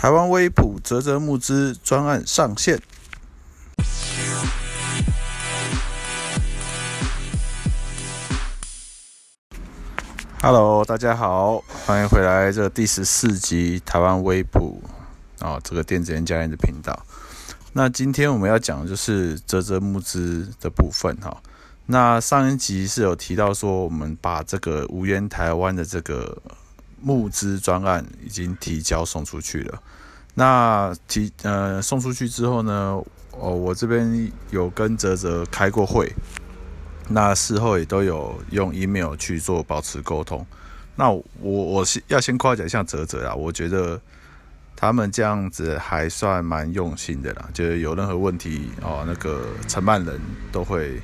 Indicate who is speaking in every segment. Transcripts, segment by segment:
Speaker 1: 台湾微普泽泽募资专案上线。Hello，大家好，欢迎回来这第十四集台湾微普啊，这个电子烟家烟的频道。那今天我们要讲的就是泽泽募资的部分哈。那上一集是有提到说，我们把这个无烟台湾的这个。募资专案已经提交送出去了。那提呃送出去之后呢，哦，我这边有跟啧啧开过会，那事后也都有用 email 去做保持沟通。那我我是要先夸奖一下啧啧啦，我觉得他们这样子还算蛮用心的啦，就是有任何问题哦，那个承办人都会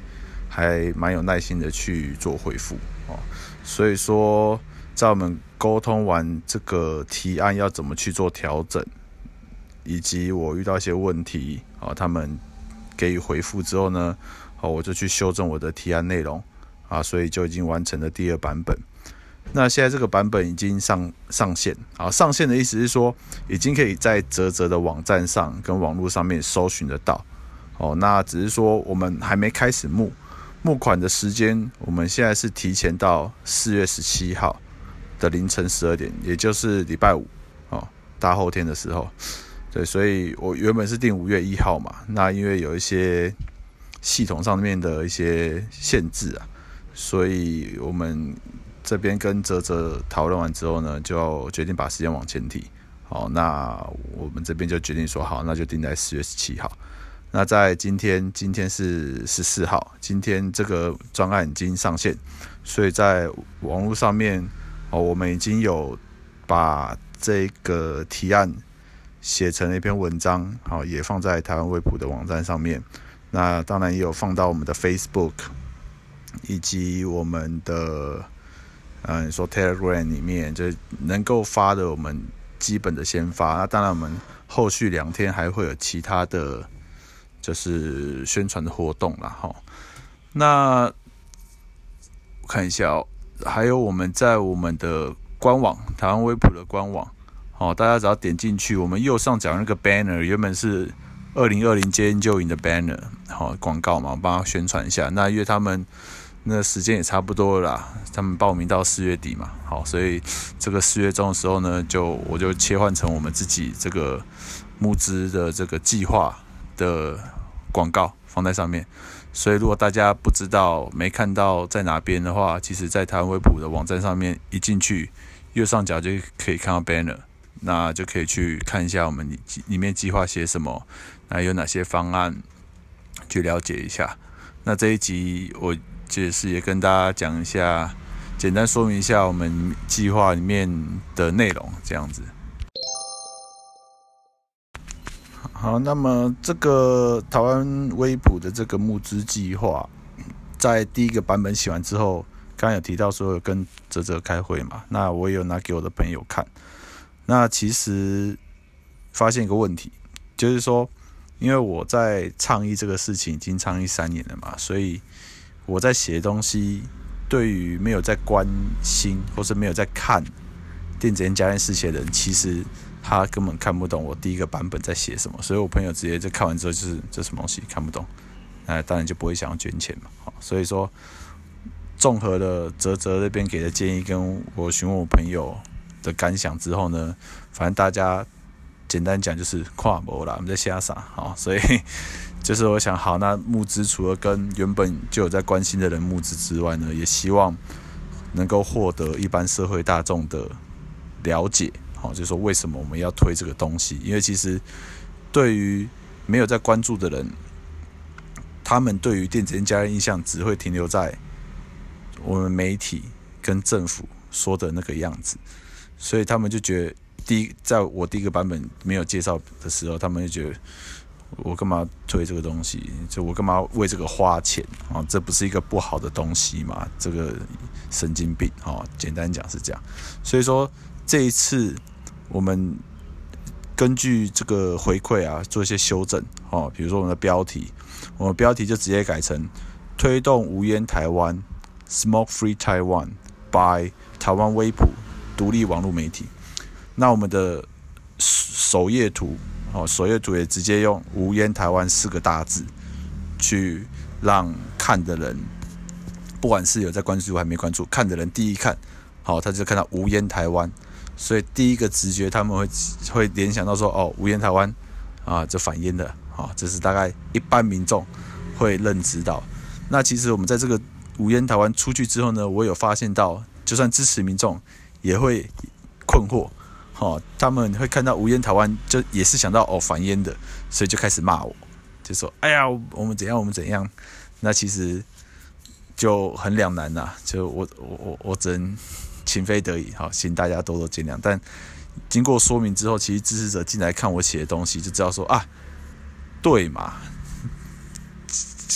Speaker 1: 还蛮有耐心的去做回复哦，所以说。在我们沟通完这个提案要怎么去做调整，以及我遇到一些问题，啊，他们给予回复之后呢，好，我就去修正我的提案内容，啊，所以就已经完成了第二版本。那现在这个版本已经上上线，啊，上线的意思是说，已经可以在泽泽的网站上跟网络上面搜寻得到。哦，那只是说我们还没开始募募款的时间，我们现在是提前到四月十七号。的凌晨十二点，也就是礼拜五哦，大后天的时候，对，所以我原本是定五月一号嘛，那因为有一些系统上面的一些限制啊，所以我们这边跟啧啧讨论完之后呢，就决定把时间往前提。好，那我们这边就决定说好，那就定在四月十七号。那在今天，今天是十四号，今天这个专案已经上线，所以在网络上面。哦，我们已经有把这个提案写成了一篇文章，好，也放在台湾卫普的网站上面。那当然也有放到我们的 Facebook 以及我们的嗯说 Telegram 里面，就能够发的，我们基本的先发。那当然，我们后续两天还会有其他的就是宣传的活动啦。哈。那我看一下哦。还有我们在我们的官网台湾威普的官网，哦，大家只要点进去，我们右上角那个 banner 原本是二零二零戒烟就营的 banner，好广告嘛，我帮他宣传一下。那因为他们那时间也差不多了啦，他们报名到四月底嘛，好，所以这个四月中的时候呢，就我就切换成我们自己这个募资的这个计划的广告放在上面。所以，如果大家不知道、没看到在哪边的话，其实，在台湾微普的网站上面一进去，右上角就可以看到 banner，那就可以去看一下我们里里面计划写什么，那有哪些方案，去了解一下。那这一集我就是也跟大家讲一下，简单说明一下我们计划里面的内容，这样子。好，那么这个台湾威普的这个募资计划，在第一个版本写完之后，刚刚有提到说有跟泽泽开会嘛，那我也有拿给我的朋友看。那其实发现一个问题，就是说，因为我在倡议这个事情已经倡议三年了嘛，所以我在写东西，对于没有在关心或是没有在看电子烟家烟事情的人，其实。他根本看不懂我第一个版本在写什么，所以我朋友直接就看完之后就是这什么东西看不懂，那当然就不会想要捐钱嘛。好，所以说综合了泽泽那边给的建议，跟我询问我朋友的感想之后呢，反正大家简单讲就是跨模了，我们在瞎傻。好，所以就是我想，好，那募资除了跟原本就有在关心的人募资之外呢，也希望能够获得一般社会大众的了解。就是说为什么我们要推这个东西？因为其实对于没有在关注的人，他们对于电子烟家烟印象只会停留在我们媒体跟政府说的那个样子，所以他们就觉得第一，在我第一个版本没有介绍的时候，他们就觉得我干嘛推这个东西？就我干嘛为这个花钱啊？这不是一个不好的东西嘛？这个神经病啊！简单讲是这样，所以说。这一次，我们根据这个回馈啊，做一些修正哦。比如说我们的标题，我们标题就直接改成“推动无烟台湾 ”（Smoke Free Taiwan by 台湾威普独立网络媒体）。那我们的首页图，哦，首页图也直接用“无烟台湾”四个大字，去让看的人，不管是有在关注还没关注，看的人第一看，好，他就看到“无烟台湾”，所以第一个直觉他们会会联想到说，哦，“无烟台湾”啊，这反烟的，啊，这是大概一般民众会认知到。那其实我们在这个“无烟台湾”出去之后呢，我有发现到，就算支持民众也会困惑。哦，他们会看到无烟台湾，就也是想到哦反烟的，所以就开始骂我，就说哎呀，我们怎样，我们怎样？那其实就很两难呐，就我我我我只能情非得已，好，请大家多多见谅。但经过说明之后，其实支持者进来看我写的东西，就知道说啊，对嘛，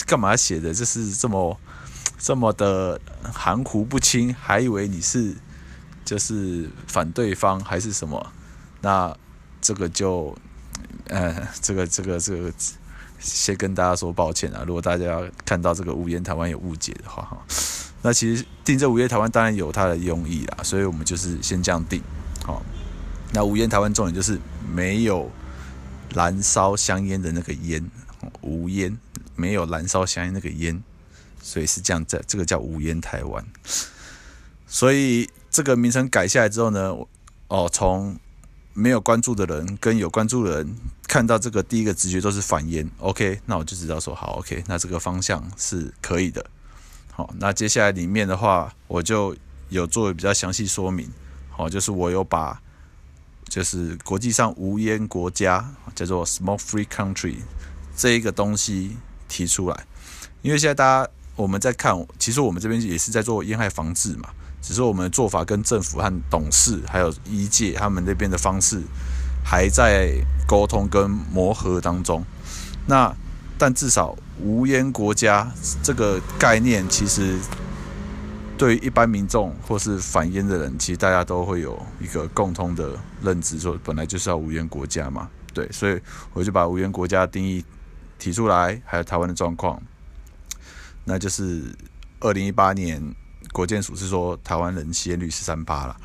Speaker 1: 干嘛写的就是这么这么的含糊不清，还以为你是。就是反对方还是什么？那这个就，呃，这个这个这个，先跟大家说抱歉啊。如果大家看到这个无烟台湾有误解的话，哈，那其实定这无烟台湾当然有它的用意啦，所以我们就是先这样定。好，那无烟台湾重点就是没有燃烧香烟的那个烟，无烟，没有燃烧香烟那个烟，所以是这样在，这个叫无烟台湾，所以。这个名称改下来之后呢，哦，从没有关注的人跟有关注的人看到这个第一个直觉都是反烟，OK，那我就知道说好，OK，那这个方向是可以的。好，那接下来里面的话，我就有做比较详细说明，好，就是我有把就是国际上无烟国家叫做 Smoke Free Country 这一个东西提出来，因为现在大家我们在看，其实我们这边也是在做烟害防治嘛。只是我们的做法跟政府和董事还有医界他们那边的方式还在沟通跟磨合当中。那但至少无烟国家这个概念，其实对于一般民众或是反烟的人，其实大家都会有一个共通的认知，说本来就是要无烟国家嘛。对，所以我就把无烟国家定义提出来，还有台湾的状况，那就是二零一八年。国健署是说台湾人吸烟率是三趴了，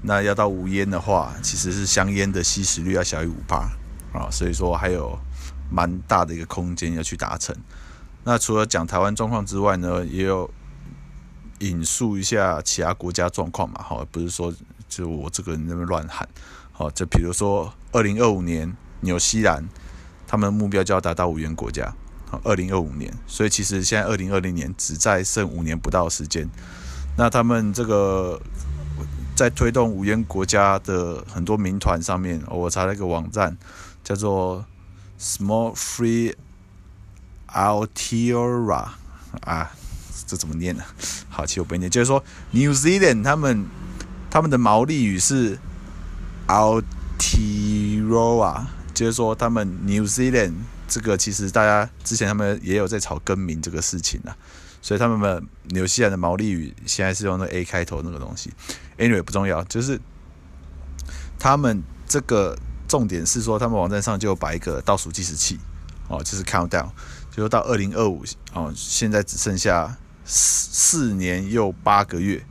Speaker 1: 那要到无烟的话，其实是香烟的吸食率要小于五趴啊，所以说还有蛮大的一个空间要去达成。那除了讲台湾状况之外呢，也有引述一下其他国家状况嘛，好，不是说就我这个人那么乱喊，好，就比如说二零二五年纽西兰，他们的目标就要达到无烟国家。二零二五年，所以其实现在二零二零年只在剩五年不到的时间。那他们这个在推动无烟国家的很多民团上面，我查了一个网站，叫做 Small Free Altira 啊，这怎么念呢？好，其实我不念，就是说 New Zealand 他们他们的毛利语是 Altira，就是说他们 New Zealand。这个其实大家之前他们也有在吵更名这个事情啊，所以他们的纽西兰的毛利语现在是用那 A 开头那个东西，Anyway 不重要，就是他们这个重点是说，他们网站上就摆一个倒数计时器哦，就是 countdown，就说到二零二五哦，现在只剩下四四年又八个月，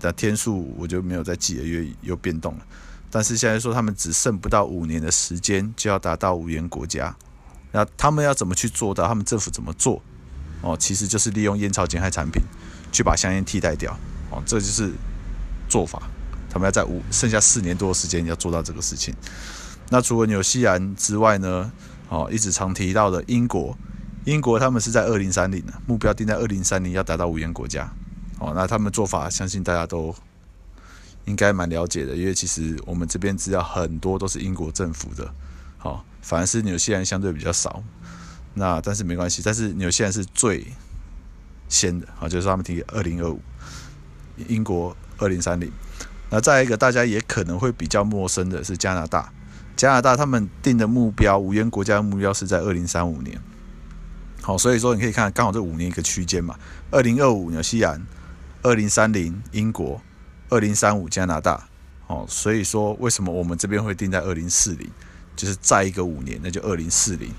Speaker 1: 的天数我就没有再记了，因为又变动了，但是现在说他们只剩不到五年的时间就要达到无烟国家。那他们要怎么去做到？他们政府怎么做？哦，其实就是利用烟草减害产品去把香烟替代掉。哦，这就是做法。他们要在五剩下四年多的时间要做到这个事情。那除了纽西兰之外呢？哦，一直常提到的英国，英国他们是在二零三零的目标定在二零三零要达到无烟国家。哦，那他们做法相信大家都应该蛮了解的，因为其实我们这边资料很多都是英国政府的。好。反而是纽西兰相对比较少，那但是没关系，但是纽西兰是最先的啊，就是他们提二零二五，英国二零三零，那再一个大家也可能会比较陌生的是加拿大，加拿大他们定的目标，无烟国家的目标是在二零三五年，好，所以说你可以看刚好这五年一个区间嘛，二零二五纽西兰，二零三零英国，二零三五加拿大，好，所以说为什么我们这边会定在二零四零？就是再一个五年，那就二零四零。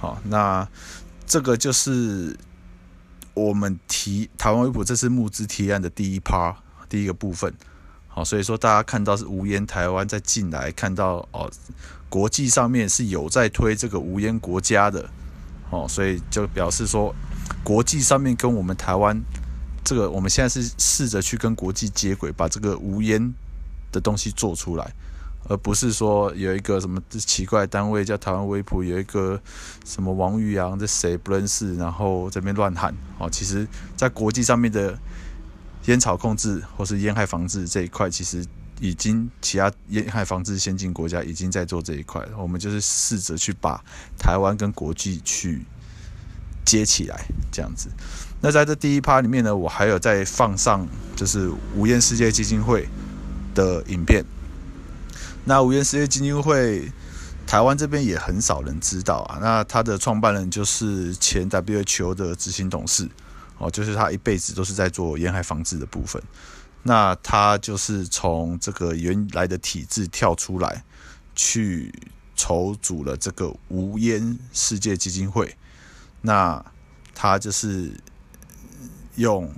Speaker 1: 好，那这个就是我们提台湾微博这次募资提案的第一趴第一个部分。好，所以说大家看到是无烟台湾在进来，看到哦，国际上面是有在推这个无烟国家的，哦，所以就表示说国际上面跟我们台湾这个，我们现在是试着去跟国际接轨，把这个无烟的东西做出来。而不是说有一个什么奇怪单位叫台湾微普，有一个什么王玉阳这谁不认识，然后这边乱喊哦。其实，在国际上面的烟草控制或是烟害防治这一块，其实已经其他烟害防治先进国家已经在做这一块了。我们就是试着去把台湾跟国际去接起来，这样子。那在这第一趴里面呢，我还有再放上就是无烟世界基金会的影片。那无烟世界基金会，台湾这边也很少人知道啊。那他的创办人就是前 WHO 的执行董事，哦，就是他一辈子都是在做沿海防治的部分。那他就是从这个原来的体制跳出来，去筹组了这个无烟世界基金会。那他就是用。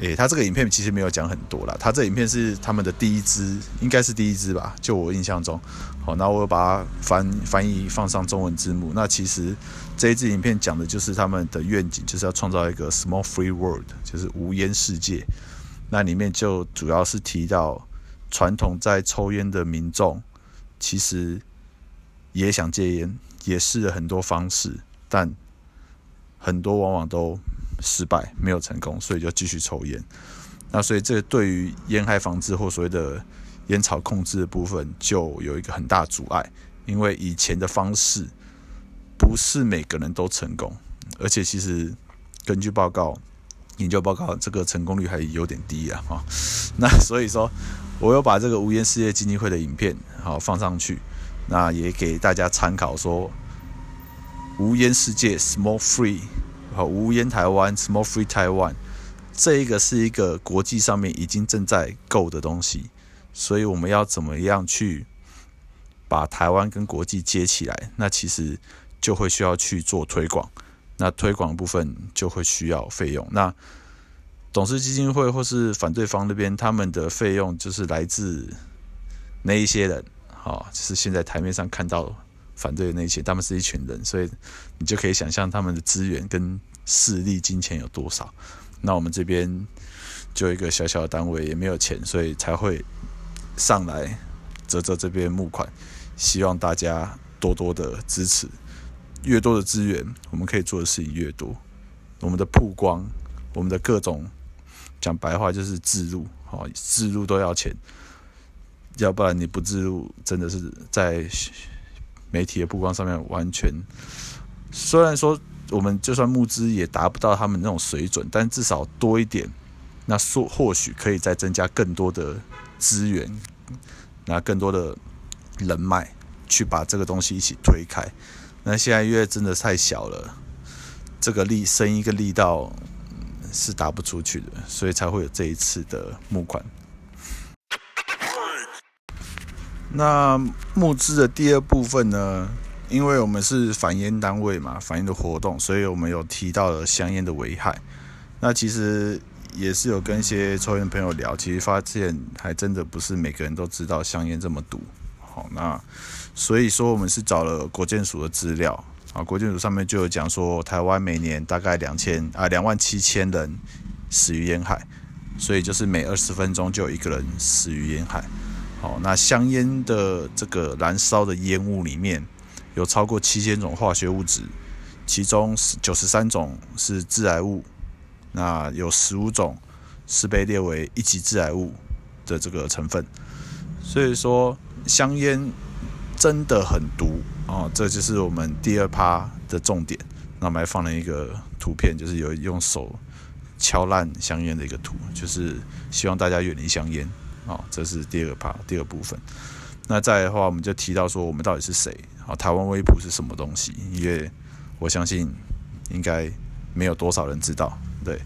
Speaker 1: 诶、他这个影片其实没有讲很多啦，他这影片是他们的第一支，应该是第一支吧，就我印象中。好，那我把它翻翻译放上中文字幕。那其实这一支影片讲的就是他们的愿景，就是要创造一个 “small free world，就是无烟世界。那里面就主要是提到传统在抽烟的民众，其实也想戒烟，也试了很多方式，但很多往往都。失败没有成功，所以就继续抽烟。那所以这对于烟害防治或所谓的烟草控制的部分，就有一个很大阻碍。因为以前的方式不是每个人都成功，而且其实根据报告、研究报告，这个成功率还有点低啊。哈，那所以说，我有把这个无烟世界基金会的影片好放上去，那也给大家参考说，无烟世界 （Small Free）。好，无烟台湾 （Small Free Taiwan） 这一个是一个国际上面已经正在 go 的东西，所以我们要怎么样去把台湾跟国际接起来？那其实就会需要去做推广，那推广部分就会需要费用。那董事基金会或是反对方那边，他们的费用就是来自那一些人，好，就是现在台面上看到。反对的那些，他们是一群人，所以你就可以想象他们的资源跟势力、金钱有多少。那我们这边就一个小小的单位，也没有钱，所以才会上来泽泽这边募款，希望大家多多的支持。越多的资源，我们可以做的事情越多。我们的曝光，我们的各种讲白话就是置入，好，置入都要钱，要不然你不置入，真的是在。媒体的曝光上面完全，虽然说我们就算募资也达不到他们那种水准，但至少多一点，那说或许可以再增加更多的资源，拿更多的人脉去把这个东西一起推开。那现在因为真的太小了，这个力生一个力道是打不出去的，所以才会有这一次的募款。那募资的第二部分呢，因为我们是反烟单位嘛，反烟的活动，所以我们有提到了香烟的危害。那其实也是有跟一些抽烟朋友聊，其实发现还真的不是每个人都知道香烟这么毒。好，那所以说我们是找了国建署的资料啊，国建署上面就有讲说，台湾每年大概两千啊两万七千人死于烟害，所以就是每二十分钟就有一个人死于烟害。哦，那香烟的这个燃烧的烟雾里面有超过七千种化学物质，其中九十三种是致癌物，那有十五种是被列为一级致癌物的这个成分。所以说香烟真的很毒哦，这就是我们第二趴的重点。那我们还放了一个图片，就是有用手敲烂香烟的一个图，就是希望大家远离香烟。好，这是第二个 part，第二部分。那再的话，我们就提到说，我们到底是谁？好，台湾威普是什么东西？因为我相信应该没有多少人知道。对，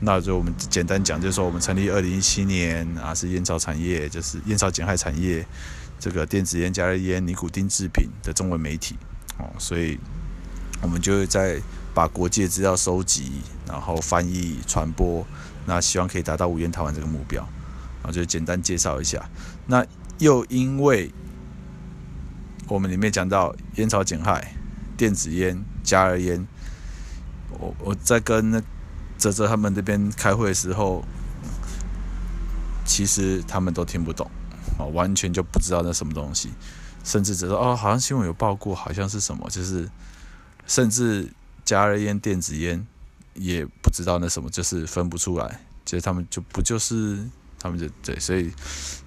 Speaker 1: 那就我们简单讲，就是说我们成立二零一七年啊，是烟草产业，就是烟草减害产业，这个电子烟、加热烟、尼古丁制品的中文媒体。哦，所以我们就会在把国际资料收集，然后翻译、传播，那希望可以达到无烟台湾这个目标。啊，就简单介绍一下。那又因为我们里面讲到烟草减害、电子烟、加热烟，我我在跟那泽泽他们那边开会的时候，其实他们都听不懂，啊，完全就不知道那什么东西，甚至只说哦，好像新闻有报过，好像是什么，就是甚至加热烟、电子烟也不知道那什么，就是分不出来。其实他们就不就是，他们就对，所以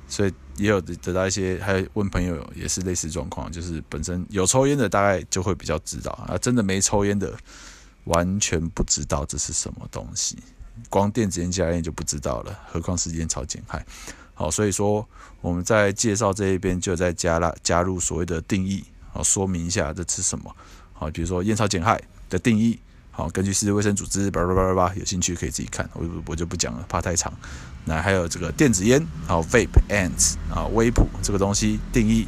Speaker 1: 所以也有得到一些，还有问朋友也是类似状况，就是本身有抽烟的大概就会比较知道啊，真的没抽烟的完全不知道这是什么东西，光电子烟加烟就不知道了，何况是烟草减害。好，所以说我们在介绍这一边就在加了加入所谓的定义，好，说明一下这是什么，好，比如说烟草减害的定义。好，根据世界卫生组织，叭叭叭叭叭，有兴趣可以自己看，我我就不讲了，怕太长。那还有这个电子烟，好，vape ants 啊，威普这个东西定义，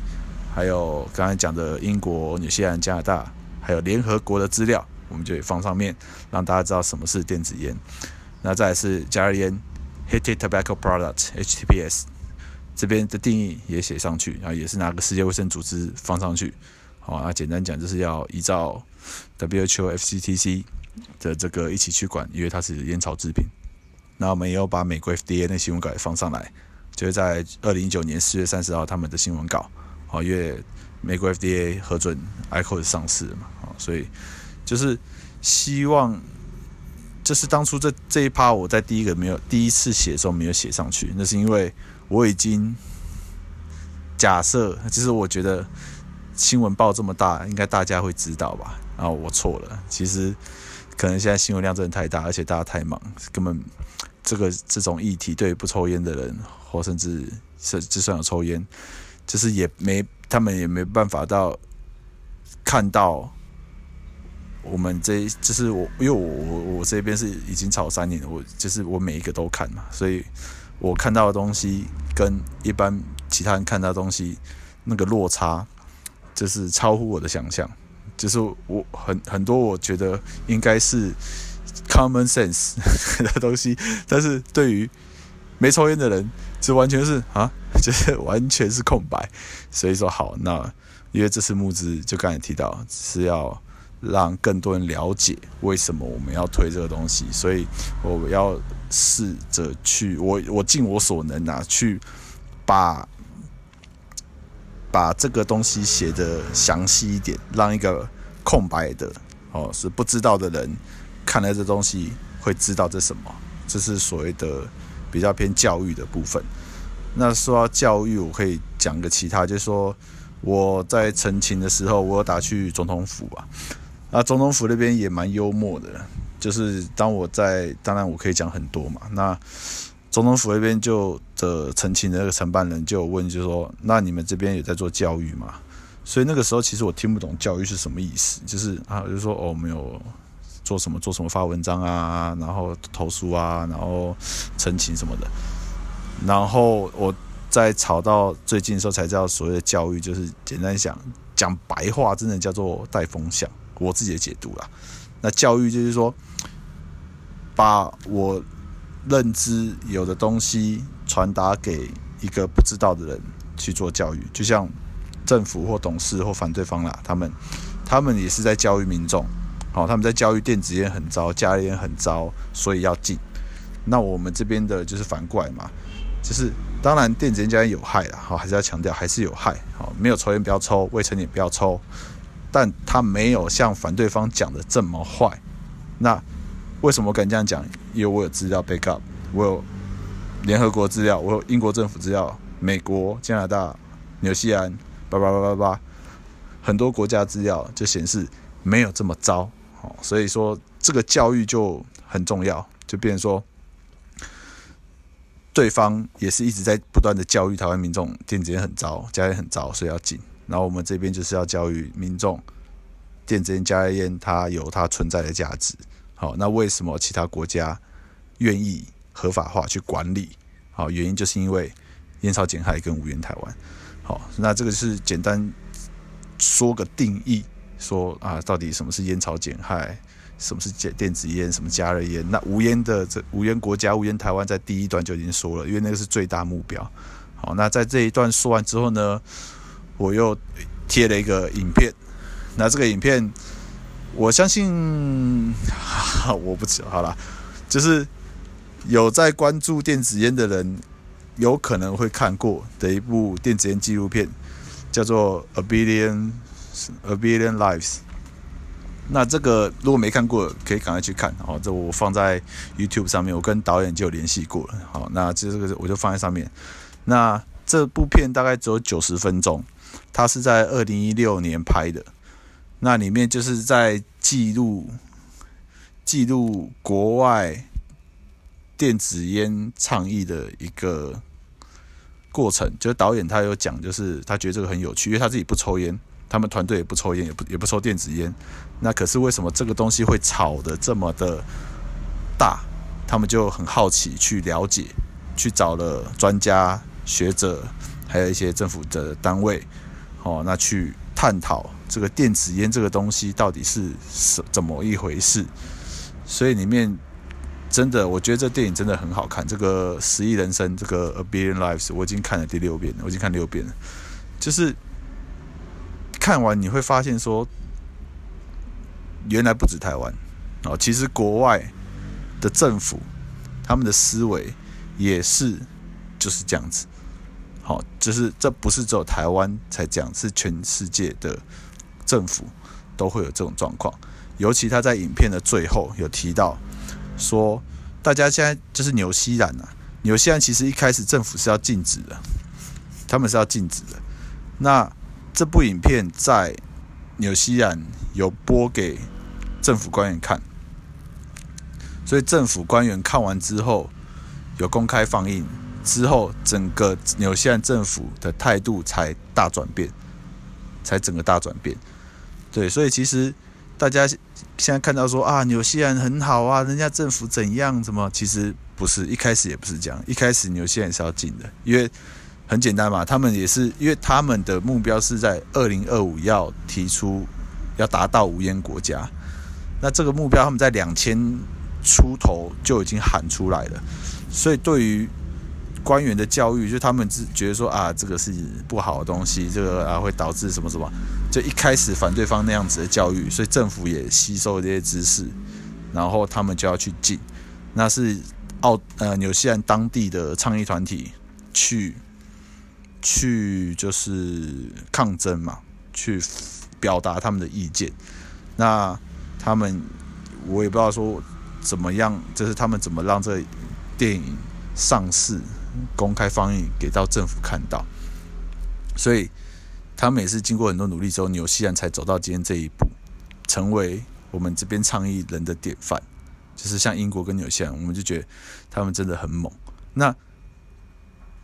Speaker 1: 还有刚才讲的英国、纽西兰、加拿大，还有联合国的资料，我们就会放上面，让大家知道什么是电子烟。那再来是加热烟，heated tobacco product（HTPS） 这边的定义也写上去，然后也是拿个世界卫生组织放上去。好，那简单讲就是要依照 WHO、FCTC。的这个一起去管，因为它是烟草制品。那我们也有把美国 FDA 那新闻稿也放上来，就是在二零一九年四月三十号他们的新闻稿。哦，因为美国 FDA 核准 IQOS 上市嘛，好，所以就是希望，就是当初这这一趴我在第一个没有第一次写的时候没有写上去，那是因为我已经假设，就是我觉得新闻报这么大，应该大家会知道吧？然后我错了，其实。可能现在新闻量真的太大，而且大家太忙，根本这个这种议题对不抽烟的人，或甚至是就算有抽烟，就是也没他们也没办法到看到我们这就是我，因为我我我这边是已经炒三年了，我就是我每一个都看嘛，所以我看到的东西跟一般其他人看到的东西那个落差，就是超乎我的想象。就是我很很多，我觉得应该是 common sense 的东西，但是对于没抽烟的人，这完全是啊，就是完全是空白。所以说好，那因为这次募资就刚才提到是要让更多人了解为什么我们要推这个东西，所以我要试着去，我我尽我所能啊，去把。把这个东西写得详细一点，让一个空白的哦，是不知道的人看了这东西会知道这什么。这是所谓的比较偏教育的部分。那说到教育，我可以讲个其他，就是说我在陈情的时候，我有打去总统府啊，啊总统府那边也蛮幽默的，就是当我在，当然我可以讲很多嘛，那。总统府那边就的澄清的那个承办人就问，就说：“那你们这边有在做教育吗？”所以那个时候其实我听不懂教育是什么意思，就是啊，就说哦，没有做什么做什么发文章啊，然后投诉啊，然后澄清什么的。然后我在吵到最近的时候才知道，所谓的教育就是简单讲讲白话，真的叫做带风向。我自己的解读啦，那教育就是说把我。认知有的东西传达给一个不知道的人去做教育，就像政府或董事或反对方啦，他们他们也是在教育民众，好，他们在教育电子烟很糟，加烟很糟，所以要禁。那我们这边的就是反过来嘛，就是当然电子烟加热烟有害啦，好，还是要强调还是有害，好，没有抽烟不要抽，未成年不要抽，但他没有像反对方讲的这么坏，那。为什么敢这样讲？因为我有资料 backup，我有联合国资料，我有英国政府资料，美国、加拿大、纽西兰，叭叭叭叭叭，很多国家资料就显示没有这么糟。哦，所以说这个教育就很重要，就变成说，对方也是一直在不断的教育台湾民众，电子烟很糟，加热烟很糟，所以要禁。然后我们这边就是要教育民众，电子烟、加热烟它有它存在的价值。好，那为什么其他国家愿意合法化去管理？好，原因就是因为烟草减害跟无烟台湾。好，那这个是简单说个定义，说啊，到底什么是烟草减害，什么是电电子烟，什么加热烟。那无烟的这无烟国家无烟台湾在第一段就已经说了，因为那个是最大目标。好，那在这一段说完之后呢，我又贴了一个影片。那这个影片，我相信，我不知道，好了，就是有在关注电子烟的人，有可能会看过的一部电子烟纪录片，叫做《A Billion A Billion Lives》。那这个如果没看过，可以赶快去看。好，这我放在 YouTube 上面，我跟导演就有联系过了。好，那这个我就放在上面。那这部片大概只有九十分钟，它是在二零一六年拍的。那里面就是在记录记录国外电子烟倡议的一个过程。就是导演他有讲，就是他觉得这个很有趣，因为他自己不抽烟，他们团队也不抽烟，也不也不抽电子烟。那可是为什么这个东西会炒的这么的大？他们就很好奇去了解。去找了专家学者，还有一些政府的单位，哦，那去探讨这个电子烟这个东西到底是什怎么一回事。所以里面真的，我觉得这电影真的很好看。这个《十亿人生》这个《A Billion Lives》，我已经看了第六遍了，我已经看六遍了。就是看完你会发现说，原来不止台湾哦，其实国外的政府他们的思维。也是就是这样子，好，就是这不是只有台湾才讲，是全世界的政府都会有这种状况。尤其他在影片的最后有提到说，大家现在就是纽西兰啊，纽西兰其实一开始政府是要禁止的，他们是要禁止的。那这部影片在纽西兰有播给政府官员看，所以政府官员看完之后。有公开放映之后，整个纽西兰政府的态度才大转变，才整个大转变。对，所以其实大家现在看到说啊，纽西兰很好啊，人家政府怎样怎么，其实不是，一开始也不是这样。一开始纽西兰是要禁的，因为很简单嘛，他们也是因为他们的目标是在二零二五要提出要达到无烟国家，那这个目标他们在两千出头就已经喊出来了。所以，对于官员的教育，就他们只觉得说啊，这个是不好的东西，这个啊会导致什么什么，就一开始反对方那样子的教育，所以政府也吸收这些知识，然后他们就要去禁。那是澳呃纽西兰当地的倡议团体去去就是抗争嘛，去表达他们的意见。那他们我也不知道说怎么样，就是他们怎么让这。电影上市、公开放映给到政府看到，所以他们也是经过很多努力之后，纽西兰才走到今天这一步，成为我们这边倡议人的典范。就是像英国跟纽西兰，我们就觉得他们真的很猛。那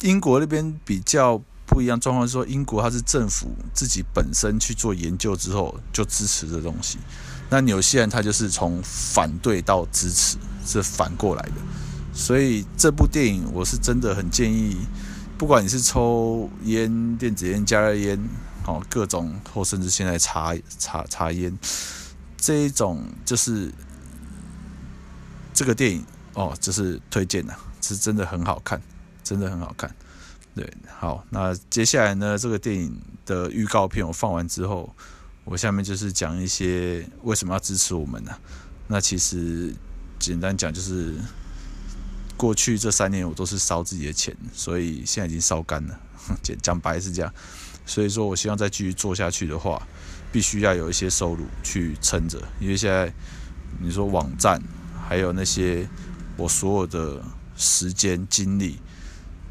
Speaker 1: 英国那边比较不一样状况是说，英国它是政府自己本身去做研究之后就支持这东西，那纽西兰它就是从反对到支持，是反过来的。所以这部电影我是真的很建议，不管你是抽烟、电子烟、加热烟，哦，各种或甚至现在茶茶茶烟这一种，就是这个电影哦，就是推荐的，是真的很好看，真的很好看。对，好，那接下来呢，这个电影的预告片我放完之后，我下面就是讲一些为什么要支持我们呢？那其实简单讲就是。过去这三年我都是烧自己的钱，所以现在已经烧干了。讲讲白是这样，所以说我希望再继续做下去的话，必须要有一些收入去撑着。因为现在你说网站，还有那些我所有的时间精力，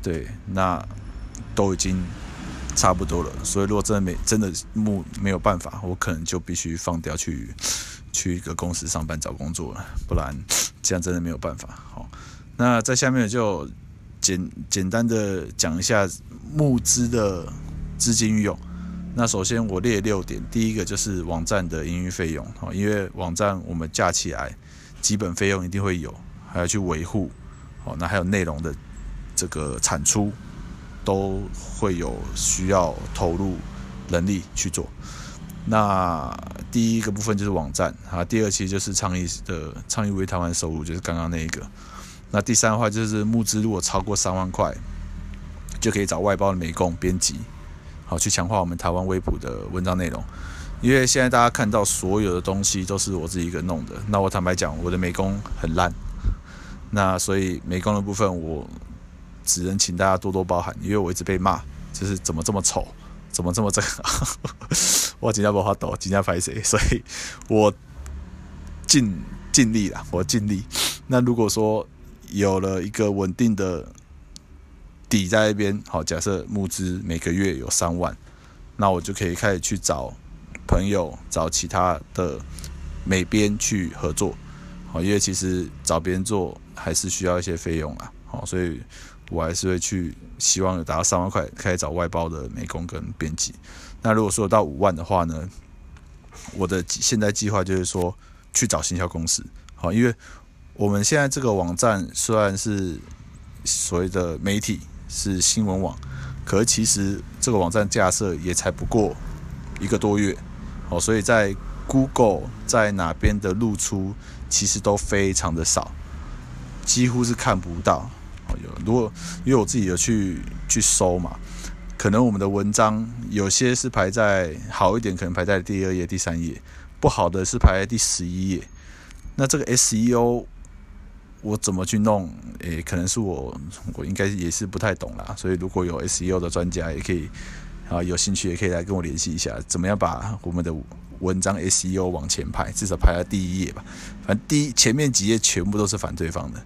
Speaker 1: 对，那都已经差不多了。所以如果真的没真的没没有办法，我可能就必须放掉去去一个公司上班找工作了，不然这样真的没有办法。好。那在下面就简简单的讲一下募资的资金运用。那首先我列六点，第一个就是网站的营运费用，哦因为网站我们架起来，基本费用一定会有，还要去维护，哦那还有内容的这个产出，都会有需要投入人力去做。那第一个部分就是网站啊，第二期就是倡议的倡议为台湾收入，就是刚刚那一个。那第三的话就是募资如果超过三万块，就可以找外包的美工编辑，好去强化我们台湾微普的文章内容。因为现在大家看到所有的东西都是我自己一个人弄的，那我坦白讲，我的美工很烂。那所以美工的部分，我只能请大家多多包涵，因为我一直被骂，就是怎么这么丑，怎么这么这个，我尽量不发抖，尽量拍谁，所以我尽尽力了，我尽力。那如果说有了一个稳定的底在那边，好，假设募资每个月有三万，那我就可以开始去找朋友，找其他的美编去合作，好，因为其实找别人做还是需要一些费用啊，好，所以我还是会去希望有达到三万块，开始找外包的美工跟编辑。那如果说到五万的话呢，我的现在计划就是说去找行销公司，好，因为我们现在这个网站虽然是所谓的媒体是新闻网，可是其实这个网站架设也才不过一个多月。哦，所以在 Google 在哪边的露出其实都非常的少，几乎是看不到。哦，有如果因为我自己有去去搜嘛，可能我们的文章有些是排在好一点，可能排在第二页、第三页；不好的是排在第十一页。那这个 SEO 我怎么去弄？诶，可能是我我应该也是不太懂啦。所以如果有 SEO 的专家也可以。啊，有兴趣也可以来跟我联系一下，怎么样把我们的文章 SEO 往前排，至少排在第一页吧。反正第一前面几页全部都是反对方的，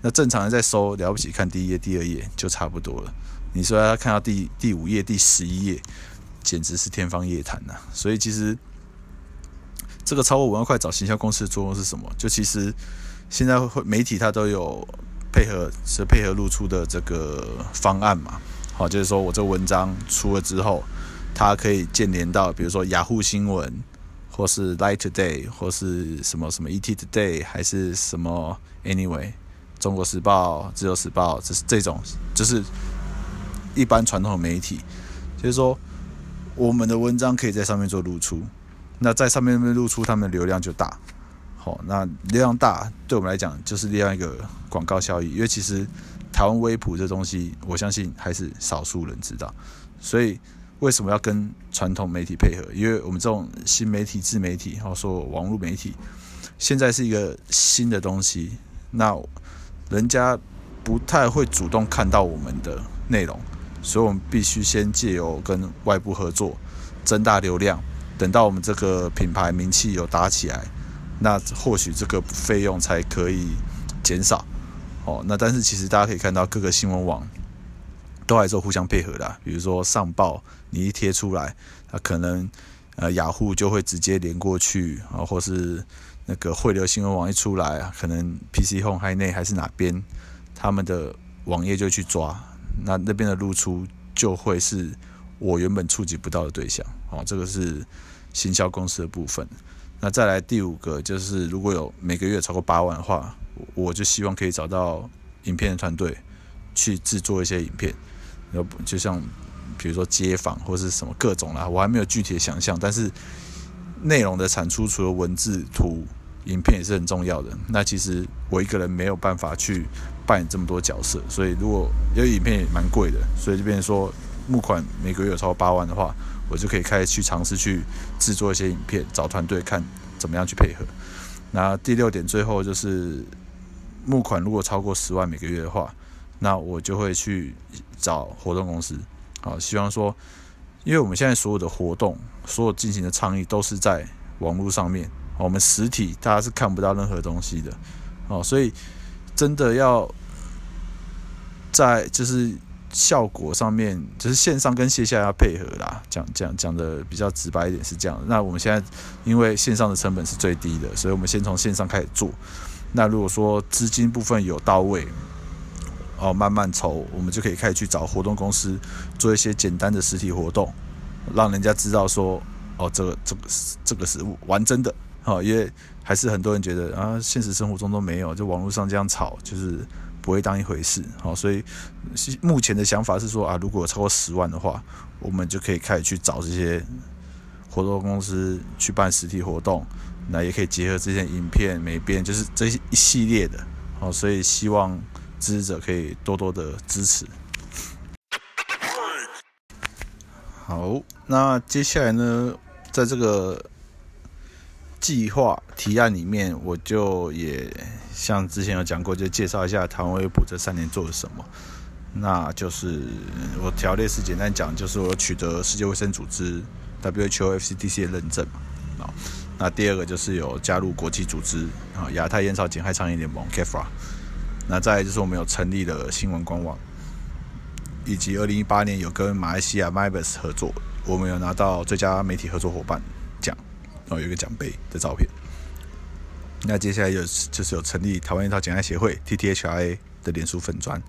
Speaker 1: 那正常人在搜了不起，看第一页、第二页就差不多了。你说要看到第第五页、第十一页，简直是天方夜谭呐。所以其实这个超过五万块找行销公司的作用是什么？就其实现在会媒体它都有配合，是配合露出的这个方案嘛。好，就是说我这文章出了之后，它可以建联到，比如说雅虎新闻，或是 Light Today，或是什么什么 ET Today，还是什么 Anyway，中国时报、自由时报，这是这种，就是一般传统媒体，就是说我们的文章可以在上面做露出，那在上面露出，他们的流量就大。好，那流量大对我们来讲就是另外一个广告效益，因为其实。台湾微普这东西，我相信还是少数人知道。所以为什么要跟传统媒体配合？因为我们这种新媒体、自媒体，或说网络媒体，现在是一个新的东西。那人家不太会主动看到我们的内容，所以我们必须先借由跟外部合作，增大流量。等到我们这个品牌名气有打起来，那或许这个费用才可以减少。哦，那但是其实大家可以看到，各个新闻网都还是互相配合的。比如说上报，你一贴出来，那可能呃雅虎就会直接连过去啊，或是那个汇流新闻网一出来啊，可能 PC Home、还内还是哪边，他们的网页就去抓，那那边的露出就会是我原本触及不到的对象。哦，这个是行销公司的部分。那再来第五个就是，如果有每个月超过八万的话。我就希望可以找到影片的团队去制作一些影片，然后就像比如说街访或是什么各种啦，我还没有具体的想象，但是内容的产出除了文字、图、影片也是很重要的。那其实我一个人没有办法去扮演这么多角色，所以如果因为影片也蛮贵的，所以就变成说募款每个月有超过八万的话，我就可以开始去尝试去制作一些影片，找团队看怎么样去配合。那第六点，最后就是。募款如果超过十万每个月的话，那我就会去找活动公司，好，希望说，因为我们现在所有的活动，所有进行的倡议都是在网络上面，我们实体大家是看不到任何东西的，哦，所以真的要在就是效果上面，就是线上跟线下要配合啦，讲讲讲的比较直白一点是这样。那我们现在因为线上的成本是最低的，所以我们先从线上开始做。那如果说资金部分有到位，哦，慢慢筹，我们就可以开始去找活动公司做一些简单的实体活动，让人家知道说，哦，这个这个这个是玩真的，哦，因为还是很多人觉得啊，现实生活中都没有，就网络上这样炒，就是 不会当一回事，好，所以目前的想法是说啊，如果超过十万的话，我们就可以开始去找这些活动公司去办实体活动，那也可以结合这些影片、美编，就是这一系列的好。所以希望支持者可以多多的支持。好，那接下来呢，在这个计划提案里面，我就也像之前有讲过，就介绍一下台湾微普这三年做了什么。那就是我条列式简单讲，就是我取得世界卫生组织。WHO FCDC 的认证嘛，啊，那第二个就是有加入国际组织啊，亚太烟草减害倡议联盟 （CAFRA）。那再就是我们有成立了新闻官网，以及二零一八年有跟马来西亚 MIBUS 合作，我们有拿到最佳媒体合作伙伴，然后有一个奖杯的照片。那接下来有就是有成立台湾烟草减害协会 （TTHRA） 的脸书粉专，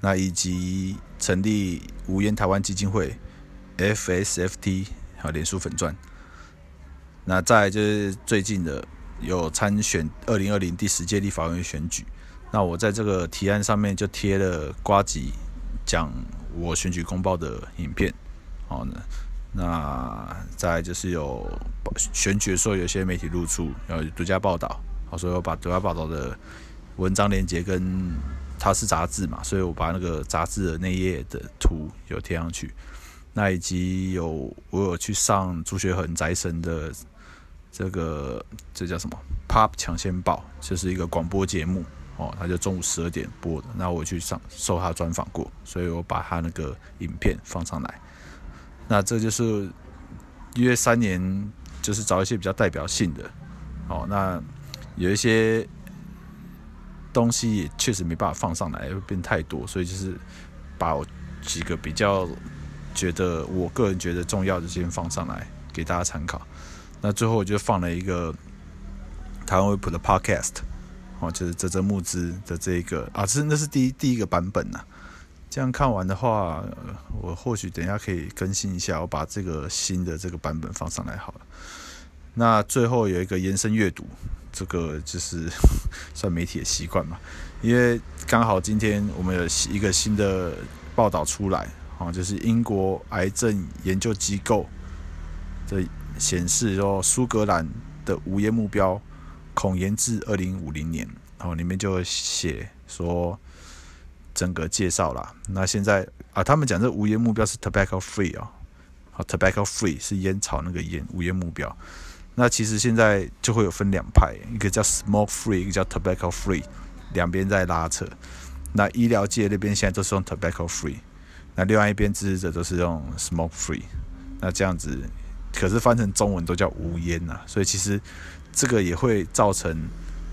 Speaker 1: 那以及成立无烟台湾基金会 （FSFT）。好，脸书粉专。那再就是最近的有参选二零二零第十届立法院选举。那我在这个提案上面就贴了瓜吉讲我选举公报的影片。好呢，那再就是有选举的时候有些媒体露出，然后独家报道。好，所以我把独家报道的文章连接跟它是杂志嘛，所以我把那个杂志的那页的图有贴上去。那以及有我有去上朱学恒宅神的这个这叫什么 Pop 抢先报，就是一个广播节目哦，他就中午十二点播的。那我去上受他专访过，所以我把他那个影片放上来。那这就是约三年，就是找一些比较代表性的哦。那有一些东西也确实没办法放上来，会变太多，所以就是把我几个比较。觉得我个人觉得重要的先放上来给大家参考。那最后我就放了一个台湾微普的 Podcast，哦，就是泽泽募资的这一个啊，这那是第一第一个版本呐、这样看完的话，我或许等一下可以更新一下，我把这个新的这个版本放上来好了。那最后有一个延伸阅读，这个就是 算媒体的习惯嘛，因为刚好今天我们有一个新的报道出来。啊，就是英国癌症研究机构的显示说，苏格兰的无烟目标恐延至二零五零年。然后里面就写说整个介绍啦。那现在啊，他们讲这无烟目标是 tobacco free 哦，好，tobacco free 是烟草那个烟无烟目标。那其实现在就会有分两派，一个叫 smoke free，一个叫 tobacco free，两边在拉扯。那医疗界那边现在都是用 tobacco free。那另外一边支持者都是用 smoke free，那这样子，可是翻成中文都叫无烟呐，所以其实这个也会造成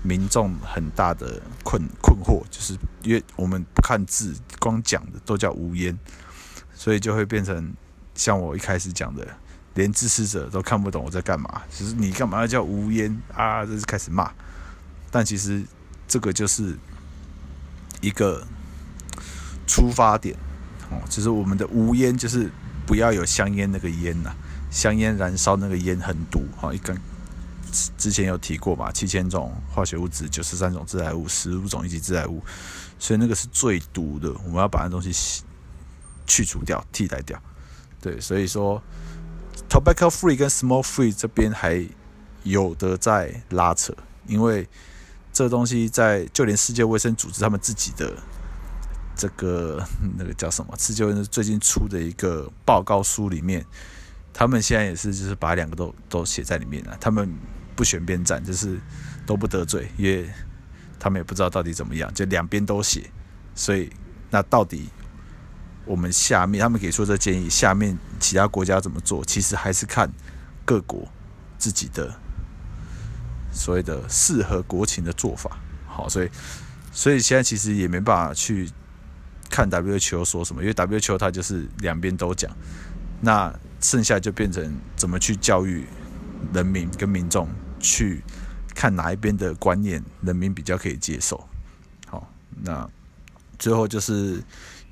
Speaker 1: 民众很大的困困惑，就是因为我们不看字，光讲的都叫无烟，所以就会变成像我一开始讲的，连支持者都看不懂我在干嘛，其实你干嘛要叫无烟啊？这是开始骂，但其实这个就是一个出发点。哦，就是我们的无烟，就是不要有香烟那个烟呐，香烟燃烧那个烟很毒，哈，一根之前有提过嘛，七千种化学物质，九十三种致癌物，十五种一级致癌物，所以那个是最毒的，我们要把那东西去除掉，替代掉。对，所以说 tobacco free 跟 smoke free 这边还有的在拉扯，因为这东西在就连世界卫生组织他们自己的。这个那个叫什么？世界卫生最近出的一个报告书里面，他们现在也是就是把两个都都写在里面了。他们不选边站，就是都不得罪，因为他们也不知道到底怎么样，就两边都写。所以那到底我们下面他们给出这建议，下面其他国家怎么做？其实还是看各国自己的所谓的适合国情的做法。好，所以所以现在其实也没办法去。看 WQ 说什么，因为 WQ 他就是两边都讲，那剩下就变成怎么去教育人民跟民众去看哪一边的观念，人民比较可以接受。好，那最后就是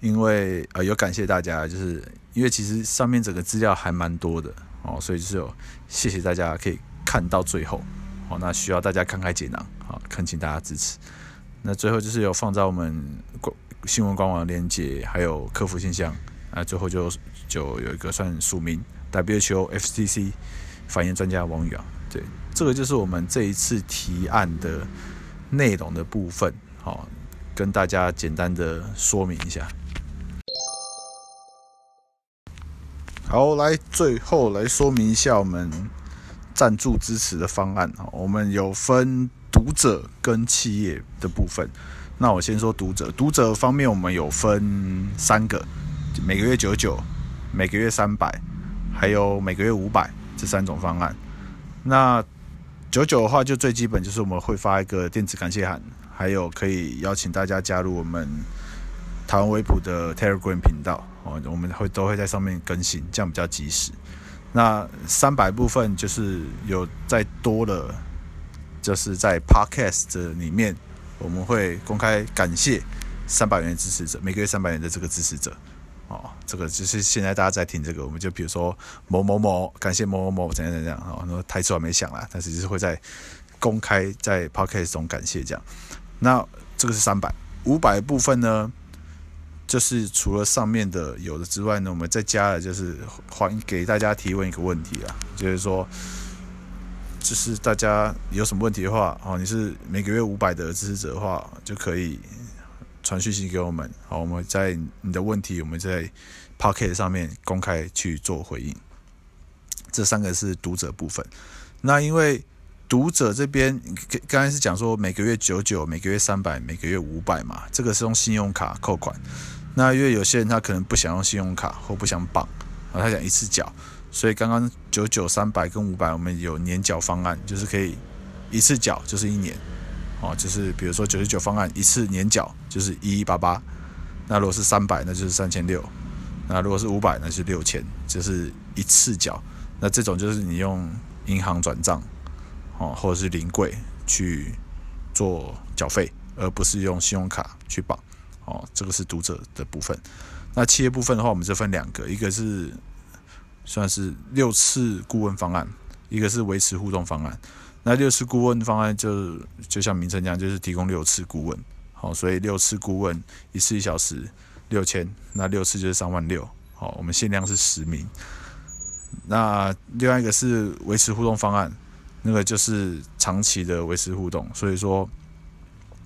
Speaker 1: 因为呃有感谢大家，就是因为其实上面整个资料还蛮多的哦，所以就是有谢谢大家可以看到最后。好，那需要大家慷慨解囊，好，恳请大家支持。那最后就是有放在我们新闻官网的链接，还有客服信箱，啊，最后就就有一个算署名 W H O F C C，反映专家王宇啊。对，这个就是我们这一次提案的内容的部分，好，跟大家简单的说明一下。好，来最后来说明一下我们赞助支持的方案。我们有分读者跟企业的部分。那我先说读者，读者方面我们有分三个，每个月九九，每个月三百，还有每个月五百这三种方案。那九九的话，就最基本就是我们会发一个电子感谢函，还有可以邀请大家加入我们台湾微普的 Telegram 频道哦，我们会都会在上面更新，这样比较及时。那三百部分就是有再多了，就是在 Podcast 里面。我们会公开感谢三百元支持者，每个月三百元的这个支持者，哦，这个就是现在大家在听这个，我们就比如说某某某，感谢某某某怎样怎样，哦，那台词还没想啦，但是就是会在公开在 podcast 中感谢这样。那这个是三百，五百部分呢，就是除了上面的有的之外呢，我们再加了就是还给大家提问一个问题啊，就是说。就是大家有什么问题的话，哦，你是每个月五百的支持者的话，就可以传讯息给我们，好，我们在你的问题，我们在 pocket 上面公开去做回应。这三个是读者部分。那因为读者这边刚才是讲说每个月九九，每个月三百，每个月五百嘛，这个是用信用卡扣款。那因为有些人他可能不想用信用卡或不想绑，啊，他想一次缴。所以刚刚九九三百跟五百，我们有年缴方案，就是可以一次缴就是一年，哦，就是比如说九十九方案一次年缴就是一一八八，那如果是三百，那就是三千六，那如果是五百，那是六千，就是一次缴。那这种就是你用银行转账，哦，或者是临柜去做缴费，而不是用信用卡去绑，哦，这个是读者的部分。那企业部分的话，我们就分两个，一个是。算是六次顾问方案，一个是维持互动方案。那六次顾问方案就就像名称一样，就是提供六次顾问。好，所以六次顾问一次一小时六千，那六次就是三万六。好，我们限量是十名。那另外一个是维持互动方案，那个就是长期的维持互动，所以说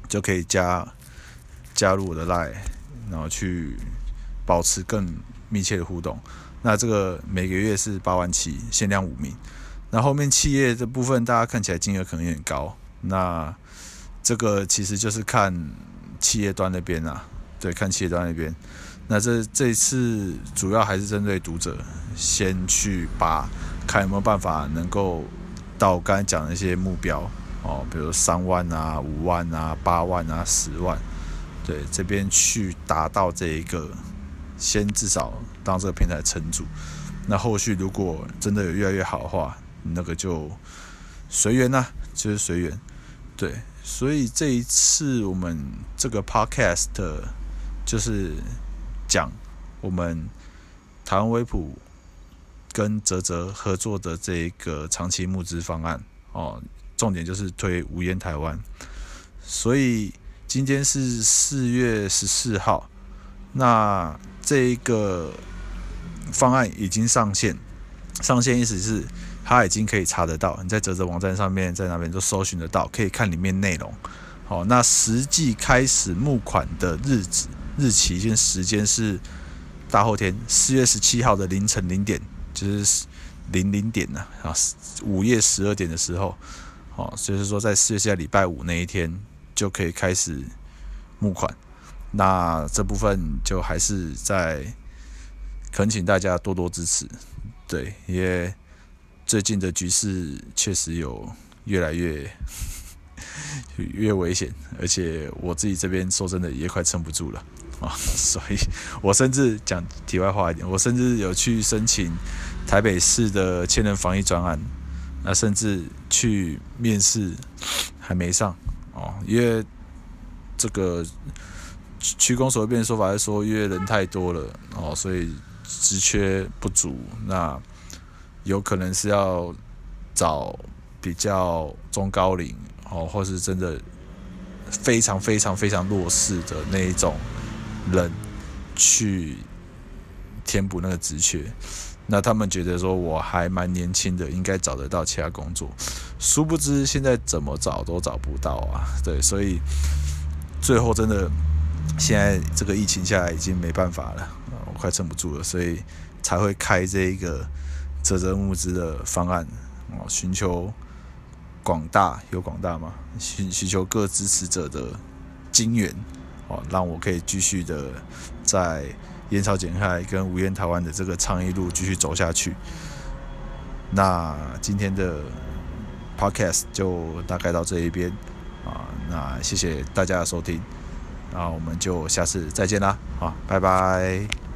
Speaker 1: 就可以加加入我的 Line，然后去保持更密切的互动。那这个每个月是八万七，限量五名。那后面企业的部分，大家看起来金额可能有点高。那这个其实就是看企业端那边啊，对，看企业端那边。那这这次主要还是针对读者，先去把看有没有办法能够到我刚才讲的一些目标哦，比如三万啊、五万啊、八万啊、十万，对，这边去达到这一个。先至少当这个平台撑住，那后续如果真的有越来越好的话，那个就随缘呐，就是随缘。对，所以这一次我们这个 podcast 就是讲我们台湾微普跟泽泽合作的这一个长期募资方案哦，重点就是推无烟台湾。所以今天是四月十四号，那。这一个方案已经上线，上线意思是它已经可以查得到，你在啧啧网站上面，在那边都搜寻得到，可以看里面内容。好，那实际开始募款的日子、日期跟时间是大后天四月十七号的凌晨零点，就是零零点呢啊，午夜十二点的时候，好，就是说在四月下礼拜五那一天就可以开始募款。那这部分就还是在恳请大家多多支持，对，因为最近的局势确实有越来 越越危险，而且我自己这边说真的也快撑不住了啊，所以我甚至讲题外话一点，我甚至有去申请台北市的千人防疫专案，那甚至去面试还没上哦，因为这个。区公所这边说法是说，因为人太多了哦，所以职缺不足，那有可能是要找比较中高龄哦，或是真的非常非常非常弱势的那一种人去填补那个职缺。那他们觉得说我还蛮年轻的，应该找得到其他工作。殊不知现在怎么找都找不到啊。对，所以最后真的现在这个疫情下来已经没办法了，我快撑不住了，所以才会开这一个啧啧募资的方案哦，寻求广大有广大吗？寻寻求各支持者的金援哦，让我可以继续的在烟草减害跟无烟台湾的这个倡议路继续走下去。那今天的 podcast 就大概到这一边啊，那谢谢大家的收听，那我们就下次再见啦，好，拜拜。